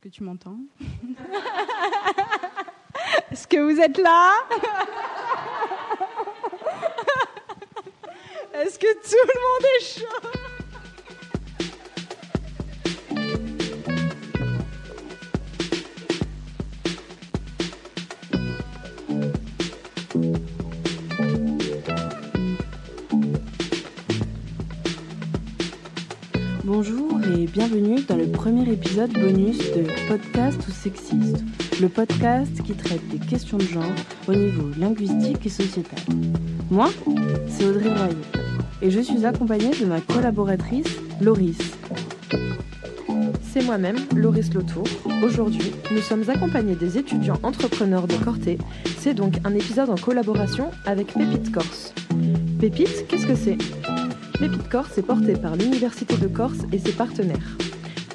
Est-ce que tu m'entends Est-ce que vous êtes là Est-ce que tout le monde est chaud bienvenue dans le premier épisode bonus de Podcast ou Sexiste, le podcast qui traite des questions de genre au niveau linguistique et sociétal. Moi, c'est Audrey Royer et je suis accompagnée de ma collaboratrice Loris. C'est moi-même, Loris Lautour. Aujourd'hui, nous sommes accompagnés des étudiants entrepreneurs de Corté. C'est donc un épisode en collaboration avec Pépite Corse. Pépite, qu'est-ce que c'est? Pépite Corse est porté par l'Université de Corse et ses partenaires.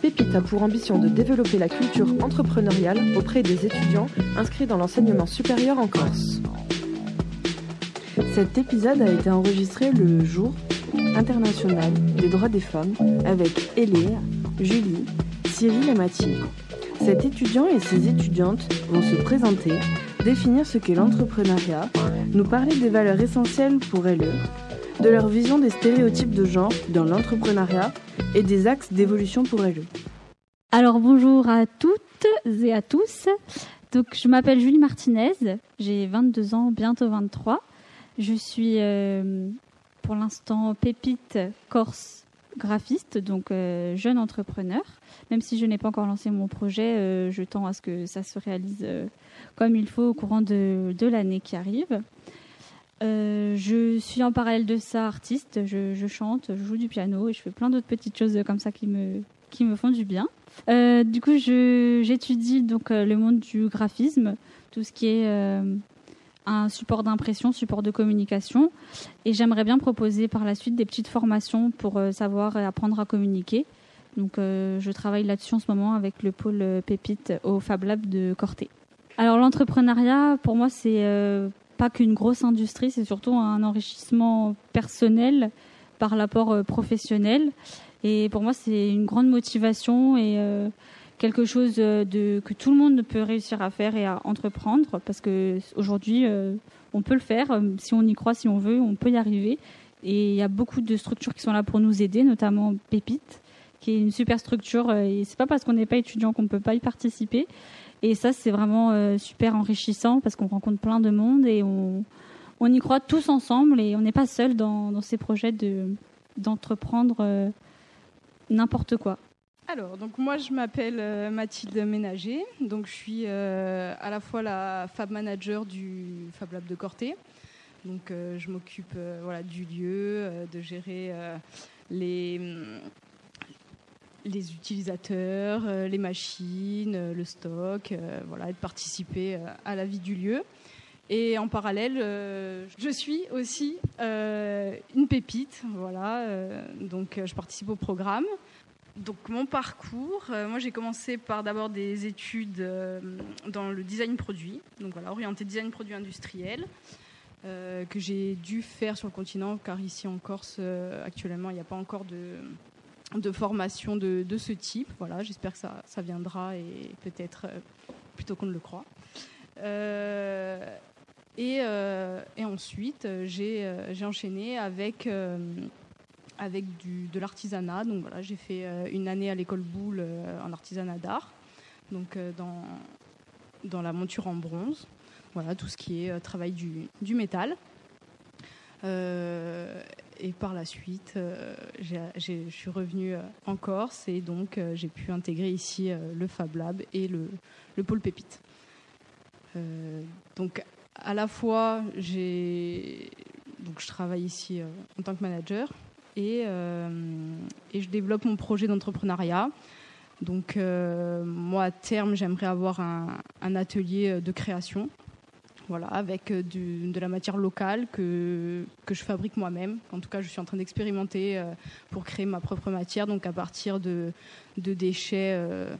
Pépite a pour ambition de développer la culture entrepreneuriale auprès des étudiants inscrits dans l'enseignement supérieur en Corse. Cet épisode a été enregistré le jour international des droits des femmes avec Eléa, Julie, Cyril et Mathilde. Cet étudiant et ses étudiantes vont se présenter, définir ce qu'est l'entrepreneuriat, nous parler des valeurs essentielles pour elles, de leur vision des stéréotypes de genre dans l'entrepreneuriat et des axes d'évolution pour elles. Alors bonjour à toutes et à tous. Donc je m'appelle Julie Martinez, j'ai 22 ans, bientôt 23. Je suis euh, pour l'instant pépite corse graphiste, donc euh, jeune entrepreneur. Même si je n'ai pas encore lancé mon projet, euh, je tends à ce que ça se réalise comme il faut au courant de, de l'année qui arrive. Euh, je suis en parallèle de ça artiste, je, chante, je joue du piano et je fais plein d'autres petites choses comme ça qui me, qui me font du bien. Euh, du coup, j'étudie donc euh, le monde du graphisme, tout ce qui est un support d'impression, support de communication, et j'aimerais bien proposer par la suite des petites formations pour savoir et apprendre à communiquer. Donc, je travaille là-dessus en ce moment avec le pôle Pépite au Fab Lab de Corté. Alors, l'entrepreneuriat, pour moi, c'est pas qu'une grosse industrie, c'est surtout un enrichissement personnel par l'apport euh, professionnel. Et pour moi, c'est une grande motivation et euh, quelque chose euh, que tout le monde peut réussir à faire et à entreprendre parce que aujourd'hui, on peut le faire. Si on y croit, si on veut, on peut y arriver. Et il y a beaucoup de structures qui sont là pour nous aider, notamment Pépite, qui est une super structure. Et c'est pas parce qu'on n'est pas étudiant qu'on ne peut pas y participer. Et ça, c'est vraiment euh, super enrichissant parce qu'on rencontre plein de monde et on, on y croit tous ensemble et on n'est pas seul dans, ces projets de, d'entreprendre euh, n'importe quoi. Alors, donc moi je m'appelle euh, Mathilde Ménager, donc je suis à la fois la Fab Manager du Fab Lab de Corté. Donc je m'occupe voilà, du lieu, de gérer les les utilisateurs, euh, les machines, euh, le stock, euh, voilà, et de participer à la vie du lieu. Et en parallèle, je suis aussi une pépite, voilà. donc, je participe au programme. Donc, mon parcours, moi, j'ai commencé par d'abord des études dans le design produit, donc voilà, orienté design produit industriel, que j'ai dû faire sur le continent, car ici en Corse, actuellement, il n'y a pas encore de de formation de, ce type. Voilà, j'espère que ça, viendra et peut-être euh, plutôt qu'on ne le croit. Euh, et, euh, et, ensuite, j'ai enchaîné avec, de l'artisanat. Donc voilà, j'ai fait une année à l'école Boulle en artisanat d'art, donc dans, la monture en bronze. Voilà, tout ce qui est travail du métal. Euh, et par la suite, euh, je suis revenue euh, en Corse et donc j'ai pu intégrer ici le Fab Lab et le, le pôle Pépite. donc à la fois, je travaille ici en tant que manager et, je développe mon projet d'entrepreneuriat. Donc moi à terme, j'aimerais avoir un, atelier de création voilà, avec euh, de la matière locale que, que je fabrique moi-même. En tout cas, je suis en train d'expérimenter euh, pour créer ma propre matière, donc à partir de, de déchets. Euh,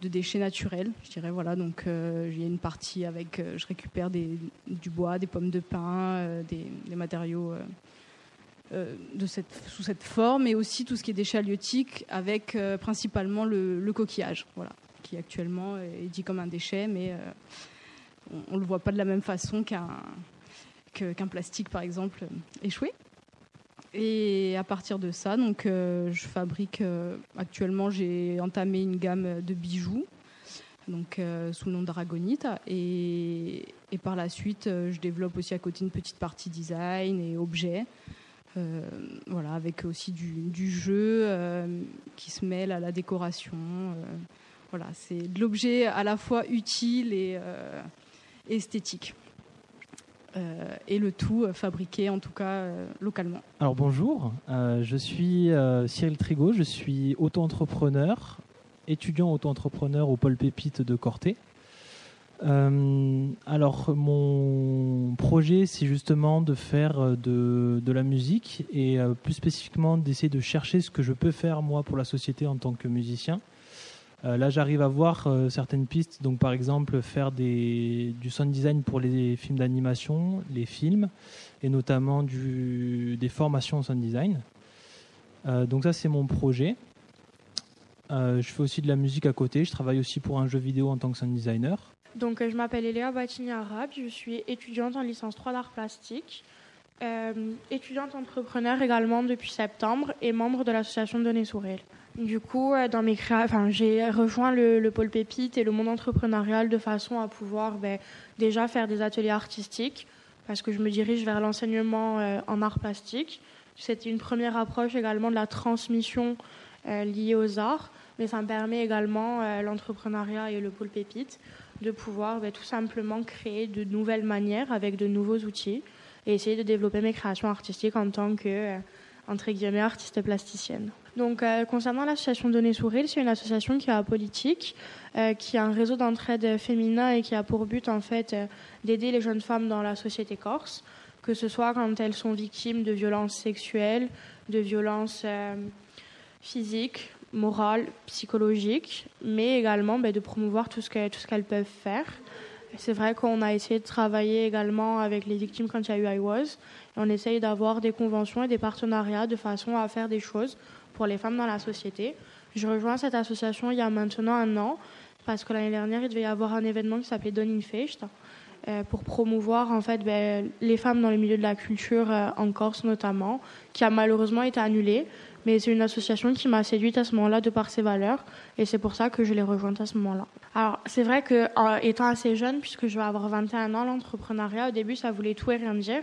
de déchets naturels, je dirais voilà donc il une partie avec je récupère du bois, des pommes de pin, des, des, matériaux de cette, sous cette forme, et aussi tout ce qui est déchets halieutiques avec principalement le, le, coquillage. Voilà. qui actuellement est dit comme un déchet, mais on ne le voit pas de la même façon qu'un plastique, par exemple, échoué. Et à partir de ça, donc, je fabrique actuellement, j'ai entamé une gamme de bijoux donc sous le nom d'Aragonite. Et, et, par la suite, je développe aussi à côté une petite partie design et objets. Euh, voilà, avec aussi du, jeu euh, qui se mêle à la décoration. Euh, voilà, c'est de l'objet à la fois utile et esthétique. et le tout fabriqué en tout cas localement. Alors bonjour, je suis Cyril Trigo, je suis auto-entrepreneur, étudiant auto-entrepreneur au pôle Pépite de Corté. Euh, alors mon projet c'est justement de faire euh, de, la musique et euh, plus spécifiquement d'essayer de chercher ce que je peux faire moi pour la société en tant que musicien. Là j'arrive à voir certaines pistes, donc par exemple faire du sound design pour les films d'animation, les films et notamment des formations en sound design. donc ça c'est mon projet. je fais aussi de la musique à côté, je travaille aussi pour un jeu vidéo en tant que sound designer. Donc, euh, je m'appelle Eléa Batini Arabe, je suis étudiante en licence 3 d'art plastique, euh, étudiante entrepreneur également depuis septembre et membre de l'association Données Sourel. Du coup, euh, dans mes enfin, j'ai rejoint le, pôle Pépite et le monde entrepreneurial de façon à pouvoir ben, déjà faire des ateliers artistiques parce que je me dirige vers l'enseignement en art plastique. C'était une première approche également de la transmission liée aux arts, mais ça me permet également l'entrepreneuriat et le pôle Pépite de pouvoir ben, tout simplement créer de nouvelles manières avec de nouveaux outils et essayer de développer mes créations artistiques en tant que, euh, entre guillemets, artiste plasticienne. Donc, euh, concernant l'association Données Souril, c'est une association qui a politique, euh, qui a un réseau d'entraide féminin et qui a pour but, en fait, d'aider les jeunes femmes dans la société corse, que ce soit quand elles sont victimes de violences sexuelles, de violences physiques, morale, psychologique, mais également ben, de promouvoir tout ce qu'elles peuvent faire. C'est vrai qu'on a essayé de travailler également avec les victimes quand il y a eu IWAS. On essaye d'avoir des conventions et des partenariats de façon à faire des choses pour les femmes dans la société. Je rejoins cette association il y a maintenant un an parce que l'année dernière, il devait y avoir un événement qui s'appelait Donin Fecht euh, pour promouvoir en fait ben, les femmes dans les milieux de la culture euh, en Corse notamment, qui a malheureusement été annulé. Mais c'est une association qui m'a séduite à ce moment-là de par ses valeurs et c'est pour ça que je l'ai rejointe à ce moment-là. Alors, c'est vrai que étant assez jeune, puisque je vais avoir 21 ans, l'entrepreneuriat, au début, ça voulait tout et rien dire.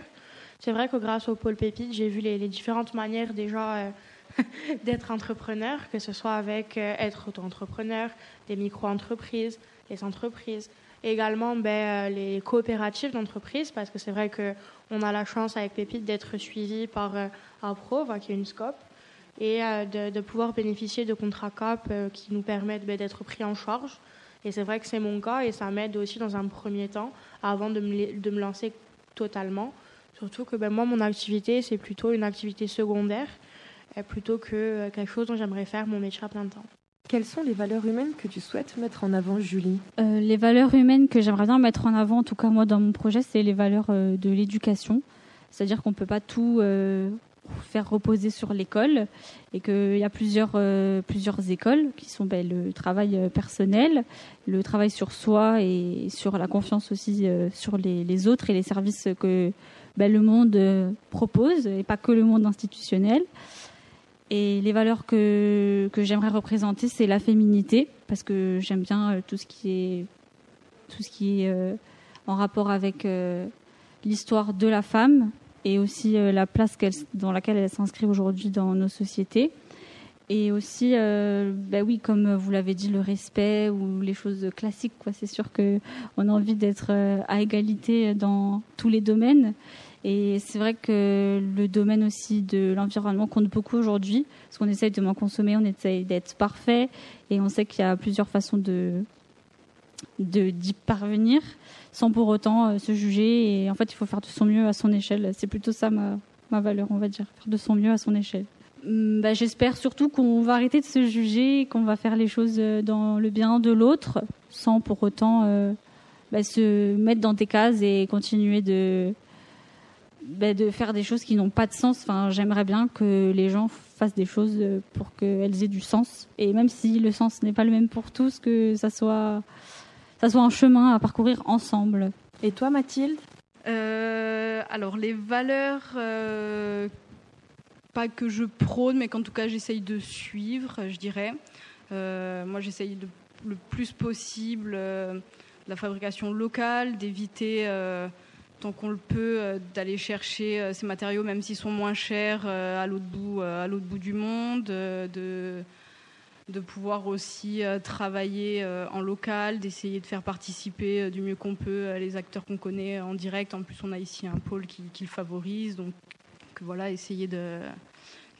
C'est vrai que grâce au pôle Pépite, j'ai vu les, différentes manières déjà euh, d'être entrepreneur, que ce soit avec euh, être auto-entrepreneur, des micro-entreprises, les entreprises, également ben, euh, les coopératives d'entreprises, parce que c'est vrai qu'on a la chance avec Pépite d'être suivi par APRO, qui est une SCOP, et euh, de, pouvoir bénéficier de contrats CAP euh, qui nous permettent ben, d'être pris en charge. Et c'est vrai que c'est mon cas et ça m'aide aussi dans un premier temps avant de me, de me lancer totalement. Surtout que ben, moi, mon activité, c'est plutôt une activité secondaire euh, plutôt que quelque chose dont j'aimerais faire mon métier à plein temps. Quelles sont les valeurs humaines que tu souhaites mettre en avant, Julie? Les valeurs humaines que j'aimerais bien mettre en avant, en tout cas moi dans mon projet, c'est les valeurs de l'éducation. C'est-à-dire qu'on ne peut pas tout faire reposer sur l'école et qu'il y a plusieurs, euh, plusieurs écoles qui sont ben, le travail euh, personnel, le travail sur soi et sur la confiance aussi euh, sur les, autres et les services que ben, le monde propose et pas que le monde institutionnel. Et les valeurs que, que j'aimerais représenter, c'est la féminité parce que j'aime bien tout ce qui est, tout ce qui est en rapport avec l'histoire de la femme et aussi euh, la place dans laquelle elle s'inscrit aujourd'hui dans nos sociétés. Et aussi, euh, bah oui, comme vous l'avez dit, le respect ou les choses classiques. Quoi. C'est sûr qu'on a envie d'être euh, à égalité dans tous les domaines. Et c'est vrai que le domaine aussi de l'environnement compte beaucoup aujourd'hui, parce qu'on essaye de moins consommer, on essaye d'être parfait, et on sait qu'il y a plusieurs façons de d'y parvenir sans pour autant euh, se juger. Et en fait, il faut faire de son mieux à son échelle. C'est plutôt ça ma, ma valeur, on va dire, faire de son mieux à son échelle. Bah, J'espère surtout qu'on va arrêter de se juger, qu'on va faire les choses euh, dans le bien de l'autre, sans pour autant bah, se mettre dans des cases et continuer de ben, de faire des choses qui n'ont pas de sens. Enfin, j'aimerais bien que les gens fassent des choses pour qu'elles aient du sens. Et même si le sens n'est pas le même pour tous, que ça soit, ça soit un chemin à parcourir ensemble. Et toi, Mathilde? Euh, Alors, les valeurs, euh, pas que je prône, mais qu'en tout cas j'essaye de suivre, je dirais. Euh, moi, j'essaye le plus possible la fabrication locale, d'éviter tant qu'on le peut, d'aller chercher ces matériaux, même s'ils sont moins chers, à l'autre bout, à l'autre bout du monde, de de pouvoir aussi euh, travailler euh, en local, d'essayer de faire participer euh, du mieux qu'on peut les acteurs qu'on connaît en direct. En plus, on a ici un pôle qui, le favorise, donc voilà, essayer de,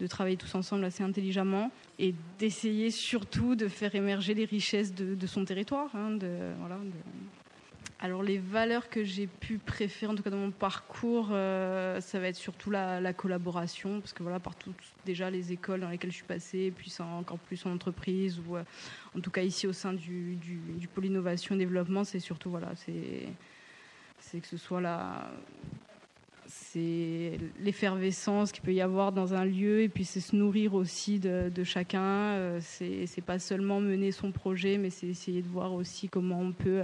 travailler tous ensemble assez intelligemment et d'essayer surtout de faire émerger les richesses de, son territoire. Hein, voilà, alors les valeurs que j'ai pu préférer, en tout cas dans mon parcours, euh, ça va être surtout la, collaboration, parce que voilà, partout déjà les écoles dans lesquelles je suis passée, puis encore plus en entreprise, ou euh, en tout cas ici au sein du, pôle innovation et développement, c'est surtout voilà, c'est que ce soit la c'est l'effervescence qu'il peut y avoir dans un lieu et puis c'est se nourrir aussi de, chacun. Euh, c'est pas seulement mener son projet, mais c'est essayer de voir aussi comment on peut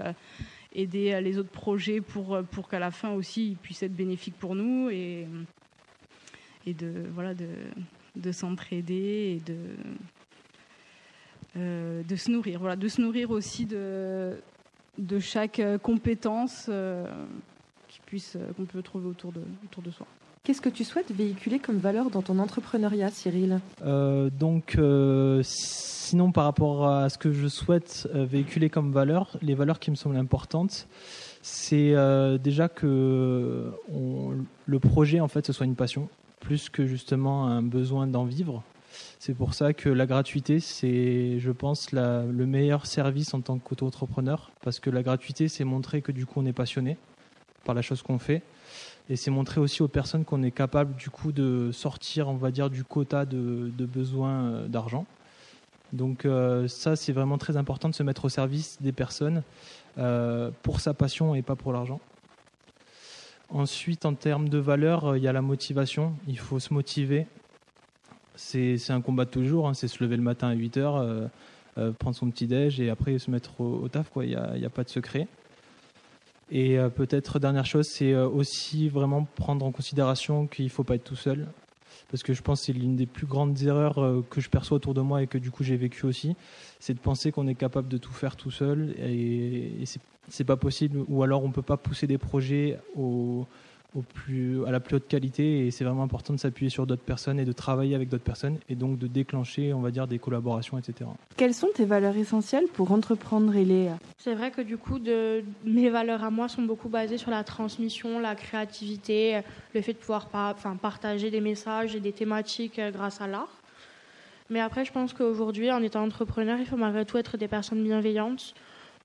aider les autres projets pour, pour qu'à la fin aussi ils puissent être bénéfiques pour nous et, et de, voilà, de, de s'entraider et de, euh, de se nourrir. Voilà, de se nourrir aussi de, de chaque compétence euh, qu'on peut trouver autour de, autour de soi. Qu'est-ce que tu souhaites véhiculer comme valeur dans ton entrepreneuriat, Cyril? Euh, Donc, sinon, par rapport à ce que je souhaite euh, véhiculer comme valeur, les valeurs qui me semblent importantes, c'est euh, déjà que le projet, en fait, ce soit une passion, plus que justement un besoin d'en vivre. C'est pour ça que la gratuité, c'est, je pense, le meilleur service en tant qu'auto-entrepreneur, parce que la gratuité, c'est montrer que du coup, on est passionné par la chose qu'on fait. Et c'est montrer aussi aux personnes qu'on est capable du coup de sortir, on va dire, du quota de, de besoins euh, d'argent. Donc euh, ça, c'est vraiment très important de se mettre au service des personnes euh, pour sa passion et pas pour l'argent. Ensuite, en termes de valeur, euh, il y a la motivation. Il faut se motiver. C'est un combat de toujours. Hein. C'est se lever le matin à 8 heures, prendre son petit déj et après se mettre au, taf. Il n'y a, a, pas de secret. Et peut-être dernière chose, c'est aussi vraiment prendre en considération qu'il ne faut pas être tout seul. Parce que je pense que c'est l'une des plus grandes erreurs euh, que je perçois autour de moi et que du coup j'ai vécu aussi, c'est de penser qu'on est capable de tout faire tout seul et, et c'est pas possible, ou alors on peut pas pousser des projets au, au plus, à la plus haute qualité et c'est vraiment important de s'appuyer sur d'autres personnes et de travailler avec d'autres personnes et donc de déclencher, on va dire, des collaborations, etc. Quelles sont tes valeurs essentielles pour entreprendre, Eléa? C'est vrai que du coup, de, mes valeurs à moi sont beaucoup basées sur la transmission, la créativité, le fait de pouvoir enfin, partager des messages et des thématiques euh, grâce à l'art. Mais après, je pense qu'aujourd'hui, en étant entrepreneur, il faut malgré tout être des personnes bienveillantes.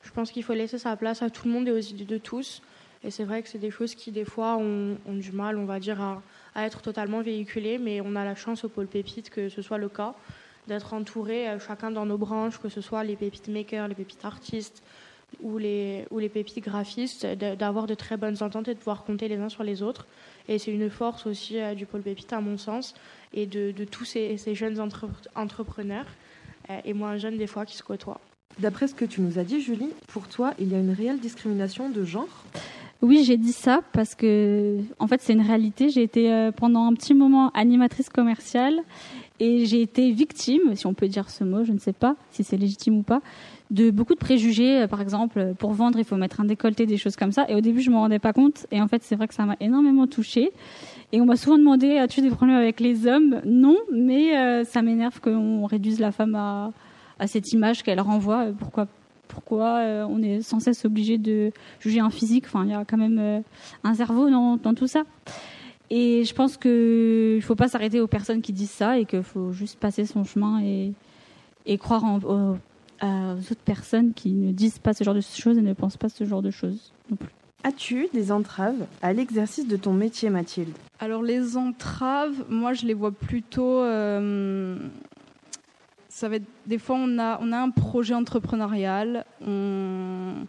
Je pense qu'il faut laisser sa place à tout le monde et aux idées de tous. Et c'est vrai que c'est des choses qui, des fois, ont, du mal, on va dire, à, être totalement véhiculées. Mais on a la chance au pôle Pépite que ce soit le cas, d'être entouré, euh, chacun dans nos branches, que ce soit les pépites makers, les pépites artistes ou les, ou les pépites graphistes, d'avoir de très bonnes ententes et de pouvoir compter les uns sur les autres. Et c'est une force aussi euh, du pôle Pépite, à mon sens, et de, tous ces, jeunes entrepreneurs, euh, et moins jeunes des fois, qui se côtoient. D'après ce que tu nous as dit, Julie, pour toi, il y a une réelle discrimination de genre? Oui, j'ai dit ça parce que, en fait, c'est une réalité. J'ai été euh, pendant un petit moment animatrice commerciale et j'ai été victime, si on peut dire ce mot, je ne sais pas si c'est légitime ou pas, de beaucoup de préjugés. Euh, par exemple, pour vendre, il faut mettre un décolleté, des choses comme ça. Et au début, je me rendais pas compte. Et en fait, c'est vrai que ça m'a énormément touchée. Et on m'a souvent demandé as-tu des problèmes avec les hommes? Non, mais euh, ça m'énerve qu'on réduise la femme à, à cette image qu'elle renvoie. Pourquoi pourquoi euh, on est sans cesse obligé de juger un physique. Enfin, il y a quand même euh, un cerveau dans, tout ça. Et je pense qu'il ne faut pas s'arrêter aux personnes qui disent ça et qu'il faut juste passer son chemin et, croire en, aux, autres personnes qui ne disent pas ce genre de choses et ne pensent pas ce genre de choses non plus. As-tu des entraves à l'exercice de ton métier, Mathilde? Alors les entraves, moi je les vois plutôt euh, des fois, on a, on a un projet entrepreneurial, on,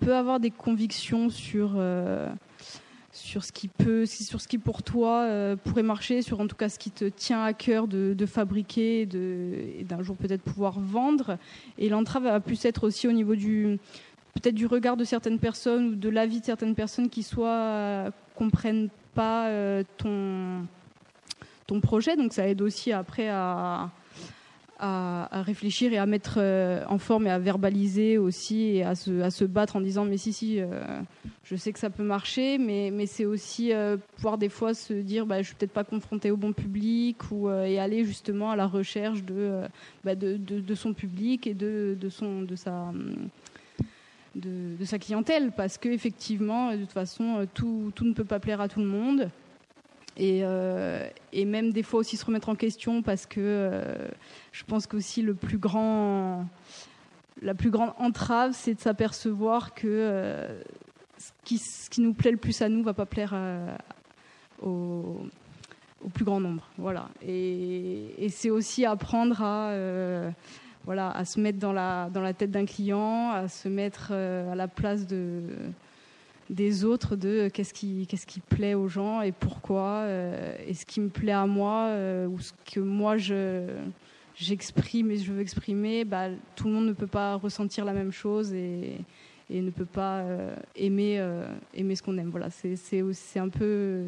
peut avoir des convictions sur, euh, sur ce qui peut, sur ce qui pour toi euh, pourrait marcher, sur en tout cas ce qui te tient à cœur de, fabriquer et d'un jour peut-être pouvoir vendre. Et l'entrave va plus être aussi au niveau du peut-être du regard de certaines personnes ou de l'avis de certaines personnes qui soit euh, comprennent pas ton ton projet. Donc ça aide aussi après à à, réfléchir et à mettre euh, en forme et à verbaliser aussi et à se, à se battre en disant mais si si euh, je sais que ça peut marcher mais, mais c'est aussi euh, pouvoir des fois se dire bah, je suis peut-être pas confronté au bon public ou et aller justement à la recherche de, bah, de, de, son public et de, de, son, de sa de, de, sa clientèle. Parce que effectivement de toute façon tout, tout ne peut pas plaire à tout le monde et, euh, et, même des fois aussi se remettre en question parce que euh, je pense qu'aussi le plus grand, la plus grande entrave, c'est de s'apercevoir que euh, ce, qui, ce, qui, nous plaît le plus à nous va pas plaire au, au, plus grand nombre. Voilà. Et, et c'est aussi apprendre à voilà, à se mettre dans la, dans la tête d'un client, à se mettre à la place de, des autres de euh, qu'est-ce qui, qu'est-ce qui plaît aux gens et pourquoi, euh, et ce qui me plaît à moi, euh, ou ce que moi je, j'exprime et je veux exprimer, bah, tout le monde ne peut pas ressentir la même chose et, et ne peut pas aimer, aimer ce qu'on aime. Voilà, c'est, c'est, un peu.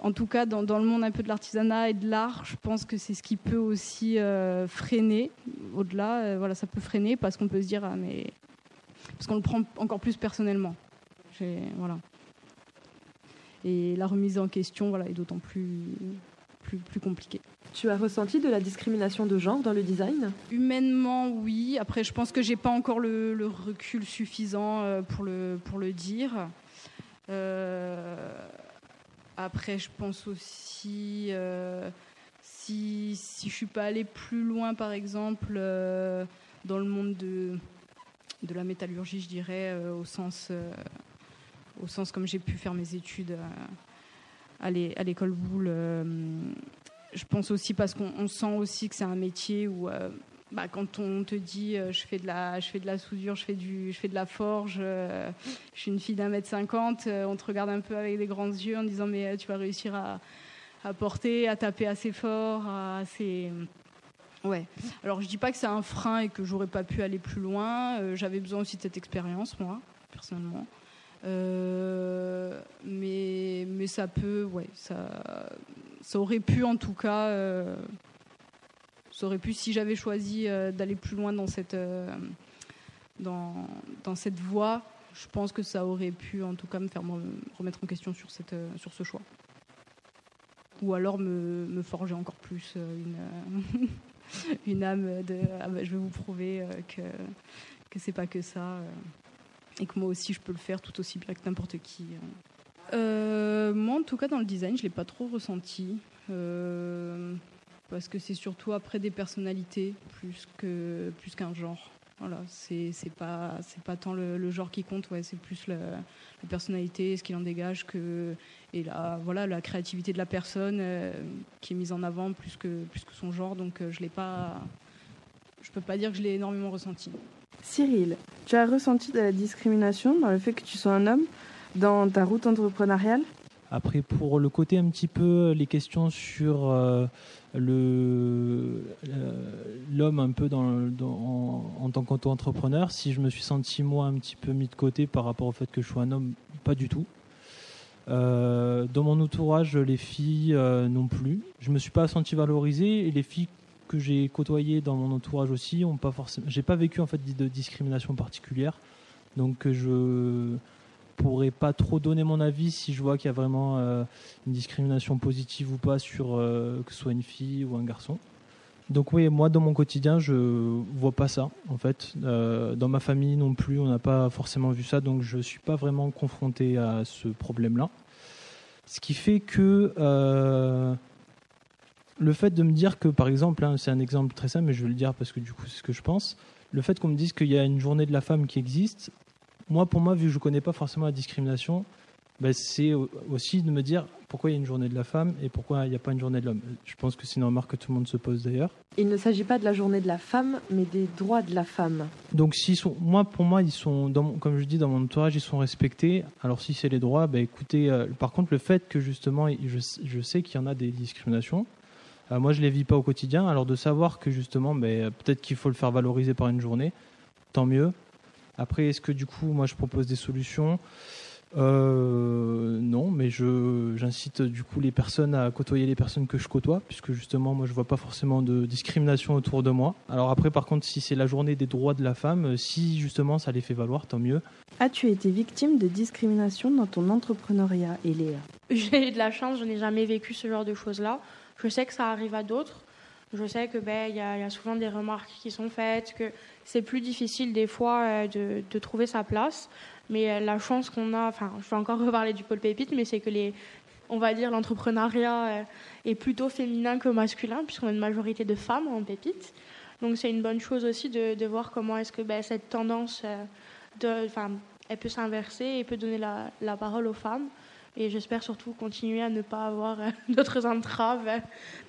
En tout cas, dans, dans, le monde un peu de l'artisanat et de l'art, je pense que c'est ce qui peut aussi freiner. Au-delà, voilà, ça peut freiner parce qu'on peut se dire ah mais parce qu'on le prend encore plus personnellement voilà. Et la remise en question voilà, est d'autant plus, plus, plus compliquée. Tu as ressenti de la discrimination de genre dans le design? Humainement, oui. Après, je pense que j'ai pas encore le, recul suffisant euh, pour le, pour le dire. Euh, après, je pense aussi, euh, si, si je suis pas allée plus loin, par exemple, dans le monde de, de la métallurgie, je dirais, au sens au sens comme j'ai pu faire mes études euh, à l'école Boulle. Euh, je pense aussi parce qu'on sent aussi que c'est un métier où euh, bah, quand on te dit je fais de la je fais de la soudure, je fais du je fais de la forge, je suis une fille d'un mètre cinquante, on te regarde un peu avec des grands yeux en disant mais tu vas réussir à, porter, à taper assez fort, assez ouais. Alors je dis pas que c'est un frein et que j'aurais pas pu aller plus loin. J'avais besoin aussi de cette expérience moi personnellement. Euh, mais, mais ça peut, ouais, ça, ça aurait pu en tout cas, euh, ça aurait pu, si j'avais choisi euh, d'aller plus loin dans cette, dans, dans cette voie, je pense que ça aurait pu en tout cas me faire me remettre en question sur, cette, sur ce choix. Ou alors me, me forger encore plus une, une âme de ah bah, je vais vous prouver que, que c'est pas que ça et que moi aussi je peux le faire tout aussi bien que n'importe qui. Euh, moi, en tout cas, dans le design, je l'ai pas trop ressenti. Euh, parce que c'est surtout après des personnalités plus que plus qu'un genre. Voilà, c'est pas c'est pas tant le, genre qui compte, ouais, c'est plus la, personnalité, ce qu'il en dégage que et la voilà la créativité de la personne euh, qui est mise en avant plus que plus que son genre. Donc je l'ai pas, je peux pas dire que je l'ai énormément ressenti. Cyril, tu as ressenti de la discrimination dans le fait que tu sois un homme dans ta route entrepreneuriale? Après, pour le côté un petit peu, les questions sur euh, le l'homme un peu en, tant qu'auto-entrepreneur, si je me suis senti moi un petit peu mis de côté par rapport au fait que je sois un homme, pas du tout. Euh, dans mon entourage, les filles euh, non plus. Je me suis pas senti valorisé et les filles que j'ai côtoyé dans mon entourage aussi ont pas forcément. J'ai pas vécu en fait de discrimination particulière, donc je pourrais pas trop donner mon avis si je vois qu'il y a vraiment euh, une discrimination positive ou pas sur euh, que ce soit une fille ou un garçon. Donc oui, moi dans mon quotidien, je vois pas ça en fait. Euh, dans ma famille non plus, on n'a pas forcément vu ça, donc je suis pas vraiment confronté à ce problème-là. Ce qui fait que le fait de me dire que, par exemple, hein, c'est un exemple très simple, mais je vais le dire parce que du coup, c'est ce que je pense. Le fait qu'on me dise qu'il y a une journée de la femme qui existe, moi, pour moi, vu que je ne connais pas forcément la discrimination, bah, c'est aussi de me dire pourquoi il y a une journée de la femme et pourquoi il n'y a pas une journée de l'homme. Je pense que c'est une remarque que tout le monde se pose d'ailleurs. Il ne s'agit pas de la journée de la femme, mais des droits de la femme. Donc, s'ils sont, moi, pour moi, ils sont, dans comme je dis, dans mon entourage, ils sont respectés. Alors, si c'est les droits, bah, écoutez, euh, par contre, le fait que justement, je, je sais qu'il y en a des discriminations, moi, je les vis pas au quotidien. Alors, de savoir que justement, bah, peut-être qu'il faut le faire valoriser par une journée, tant mieux. Après, est-ce que du coup, moi, je propose des solutions? Euh, non, mais j'incite du coup les personnes à côtoyer les personnes que je côtoie, puisque justement moi je vois pas forcément de discrimination autour de moi. Alors après par contre si c'est la journée des droits de la femme, si justement ça les fait valoir, tant mieux. As-tu été victime de discrimination dans ton entrepreneuriat, Eléa? J'ai eu de la chance, je n'ai jamais vécu ce genre de choses-là. Je sais que ça arrive à d'autres. Je sais que ben il y, a souvent des remarques qui sont faites, que c'est plus difficile des fois euh, de, trouver sa place. Mais euh, la chance qu'on a, enfin, je vais encore reparler du pôle pépite, mais c'est que les, on va dire, l'entrepreneuriat euh, est plutôt féminin que masculin, puisqu'on a une majorité de femmes en pépite. Donc c'est une bonne chose aussi de, voir comment est-ce que ben, cette tendance, elle peut s'inverser et peut donner la, parole aux femmes. Et j'espère surtout continuer à ne pas avoir d'autres entraves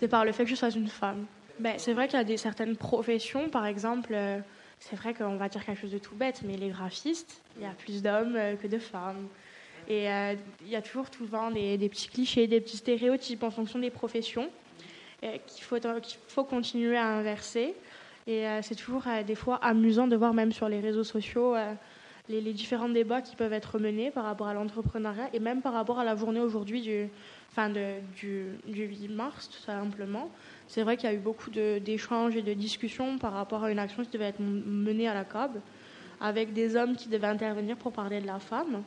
de par le fait que je sois une femme. Ben, c'est vrai qu'il y a des, certaines professions, par exemple, c'est vrai qu'on va dire quelque chose de tout bête, mais les graphistes, il y a plus d'hommes euh, que de femmes. Et euh, il y a toujours souvent des, des, petits clichés, des petits stéréotypes en fonction des professions euh, qu'il faut, qu'il faut continuer à inverser. Et c'est toujours des fois amusant de voir même sur les réseaux sociaux les, différents débats qui peuvent être menés par rapport à l'entrepreneuriat et même par rapport à la journée aujourd'hui du, enfin du, du 8 mars, tout simplement c'est vrai qu'il y a eu beaucoup d'échanges et de discussions par rapport à une action qui devait être menée à la COB, avec des hommes qui devaient intervenir pour parler de la femme.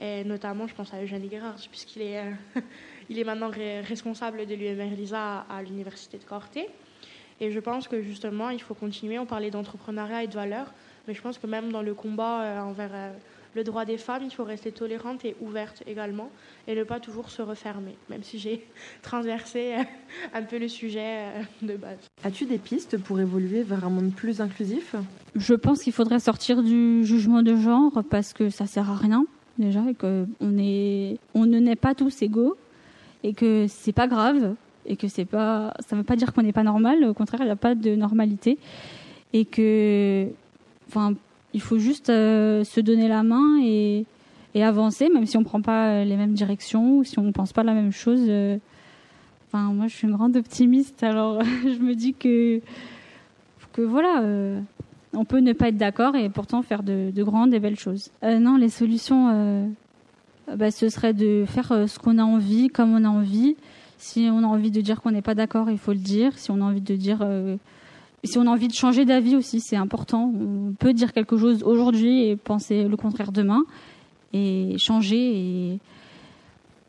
Et notamment, je pense à Eugène Guérard, puisqu'il est, est maintenant responsable de l'UMR LISA à, l'Université de Corté. Et je pense que justement, il faut continuer. On parlait d'entrepreneuriat et de valeurs, mais je pense que même dans le combat euh, envers euh, le droit des femmes, il faut rester tolérante et ouverte également et ne pas toujours se refermer, même si j'ai transversé euh, un peu le sujet euh, de base. As-tu des pistes pour évoluer vers un monde plus inclusif? Je pense qu'il faudrait sortir du jugement de genre parce que ça sert à rien déjà et qu'on est, on ne naît pas tous égaux et que c'est pas grave et que c'est pas, ça veut pas dire qu'on n'est pas normal. Au contraire, il n'y a pas de normalité et que, enfin, il faut juste euh, se donner la main et, et avancer, même si on ne prend pas euh, les mêmes directions ou si on ne pense pas la même chose. Euh. Enfin, moi, je suis une grande optimiste, alors je me dis que, que voilà, on peut ne pas être d'accord et pourtant faire de, de grandes et belles choses. non, les solutions, bah, ce serait de faire ce qu'on a envie, comme on a envie. Si on a envie de dire qu'on n'est pas d'accord, il faut le dire. Si on a envie de dire si on a envie de changer d'avis aussi, c'est important. On peut dire quelque chose aujourd'hui et penser le contraire demain et changer et,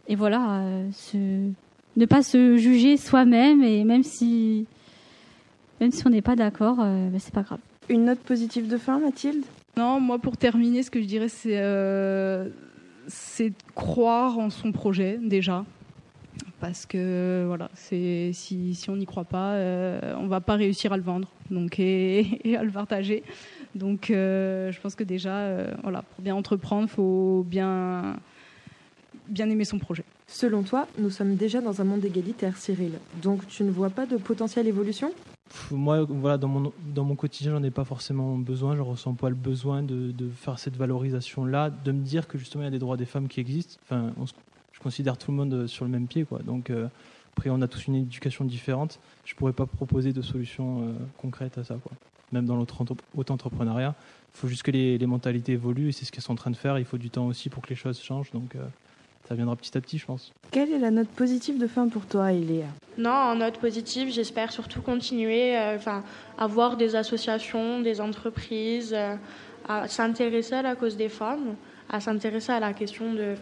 et voilà, euh, ne pas se juger soi-même et même si même si on n'est pas d'accord, euh, ben, c'est pas grave. Une note positive de fin, Mathilde? Non, moi pour terminer, ce que je dirais, c'est euh, c'est croire en son projet déjà parce que voilà, c'est si, si on n'y croit pas, euh, on va pas réussir à le vendre, donc et, à le partager. Donc, euh, je pense que déjà, euh, voilà, pour bien entreprendre, faut bien bien aimer son projet. Selon toi, nous sommes déjà dans un monde égalitaire, Cyril. Donc, tu ne vois pas de potentielle évolution? Moi, voilà, dans mon, dans mon quotidien, j'en ai pas forcément besoin. Je ressens pas le besoin de, de faire cette valorisation-là, de me dire que justement il y a des droits des femmes qui existent. Enfin, on se, je considère tout le monde euh, sur le même pied. Quoi. Donc, euh, après, on a tous une éducation différente. Je ne pourrais pas proposer de solution euh, concrète à ça. Quoi. Même dans l'auto-entrepreneuriat, il faut juste que les, mentalités évoluent et c'est ce qu'elles sont en train de faire. Il faut du temps aussi pour que les choses changent. Donc, ça viendra petit à petit, je pense. Quelle est la note positive de fin pour toi, Eléa Non, en note positive, j'espère surtout continuer enfin, à voir des associations, des entreprises, à s'intéresser à la cause des femmes, à s'intéresser à la question de,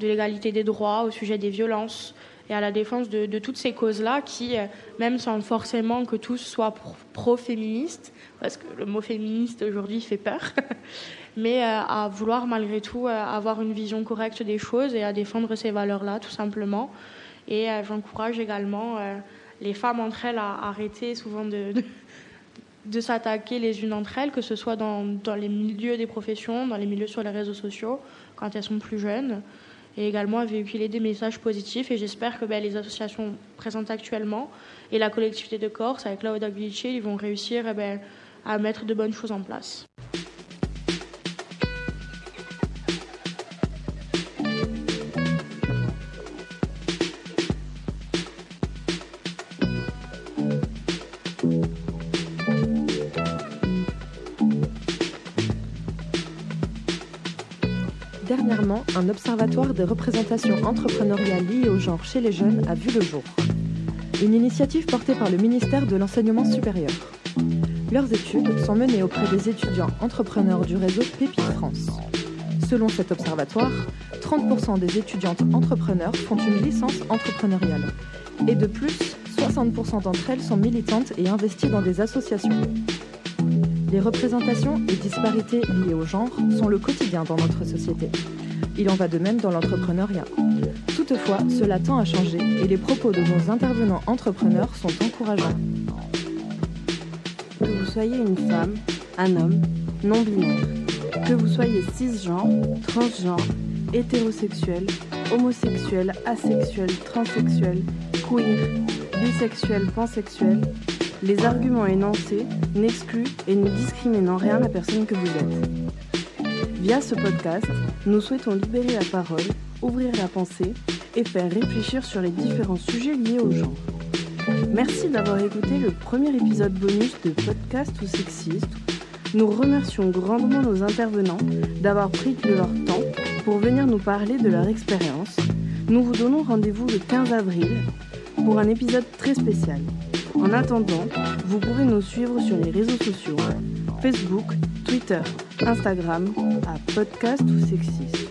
l'égalité des droits, au sujet des violences et à la défense de, toutes ces causes-là qui, euh, même sans forcément que tous soient pro-féministes, parce que le mot féministe aujourd'hui fait peur, mais euh, à vouloir malgré tout euh, avoir une vision correcte des choses et à défendre ces valeurs-là tout simplement. Et j'encourage également les femmes entre elles à arrêter souvent de, s'attaquer les unes entre elles, que ce soit dans, dans les milieux des professions, dans les milieux sur les réseaux sociaux, quand elles sont plus jeunes et également à véhiculer des messages positifs. Et j'espère que ben, les associations présentes actuellement et la collectivité de Corse avec la Ability, ils vont réussir eh ben, à mettre de bonnes choses en place. Un observatoire des représentations entrepreneuriales liées au genre chez les jeunes a vu le jour. Une initiative portée par le ministère de l'Enseignement supérieur. Leurs études sont menées auprès des étudiants entrepreneurs du réseau Pépite France. Selon cet observatoire, 30% des étudiantes entrepreneurs font une licence entrepreneuriale. Et de plus, 60% d'entre elles sont militantes et investies dans des associations. Les représentations et disparités liées au genre sont le quotidien dans notre société. Il en va de même dans l'entrepreneuriat. Toutefois, cela tend à changer et les propos de nos intervenants entrepreneurs sont encourageants. Que vous soyez une femme, un homme, non-binaire, que vous soyez cisgenre, transgenre, hétérosexuel, homosexuel, asexuel, transsexuel, queer, bisexuel, pansexuel, les arguments énoncés n'excluent et ne discriminent en rien la personne que vous êtes. Via ce podcast, nous souhaitons libérer la parole, ouvrir la pensée et faire réfléchir sur les différents sujets liés au genre. Merci d'avoir écouté le premier épisode bonus de Podcast ou Sexiste. Nous remercions grandement nos intervenants d'avoir pris de leur temps pour venir nous parler de leur expérience. Nous vous donnons rendez-vous le 15 avril pour un épisode très spécial. En attendant, vous pouvez nous suivre sur les réseaux sociaux Facebook, Twitter, Instagram à Podcast ou Sexiste.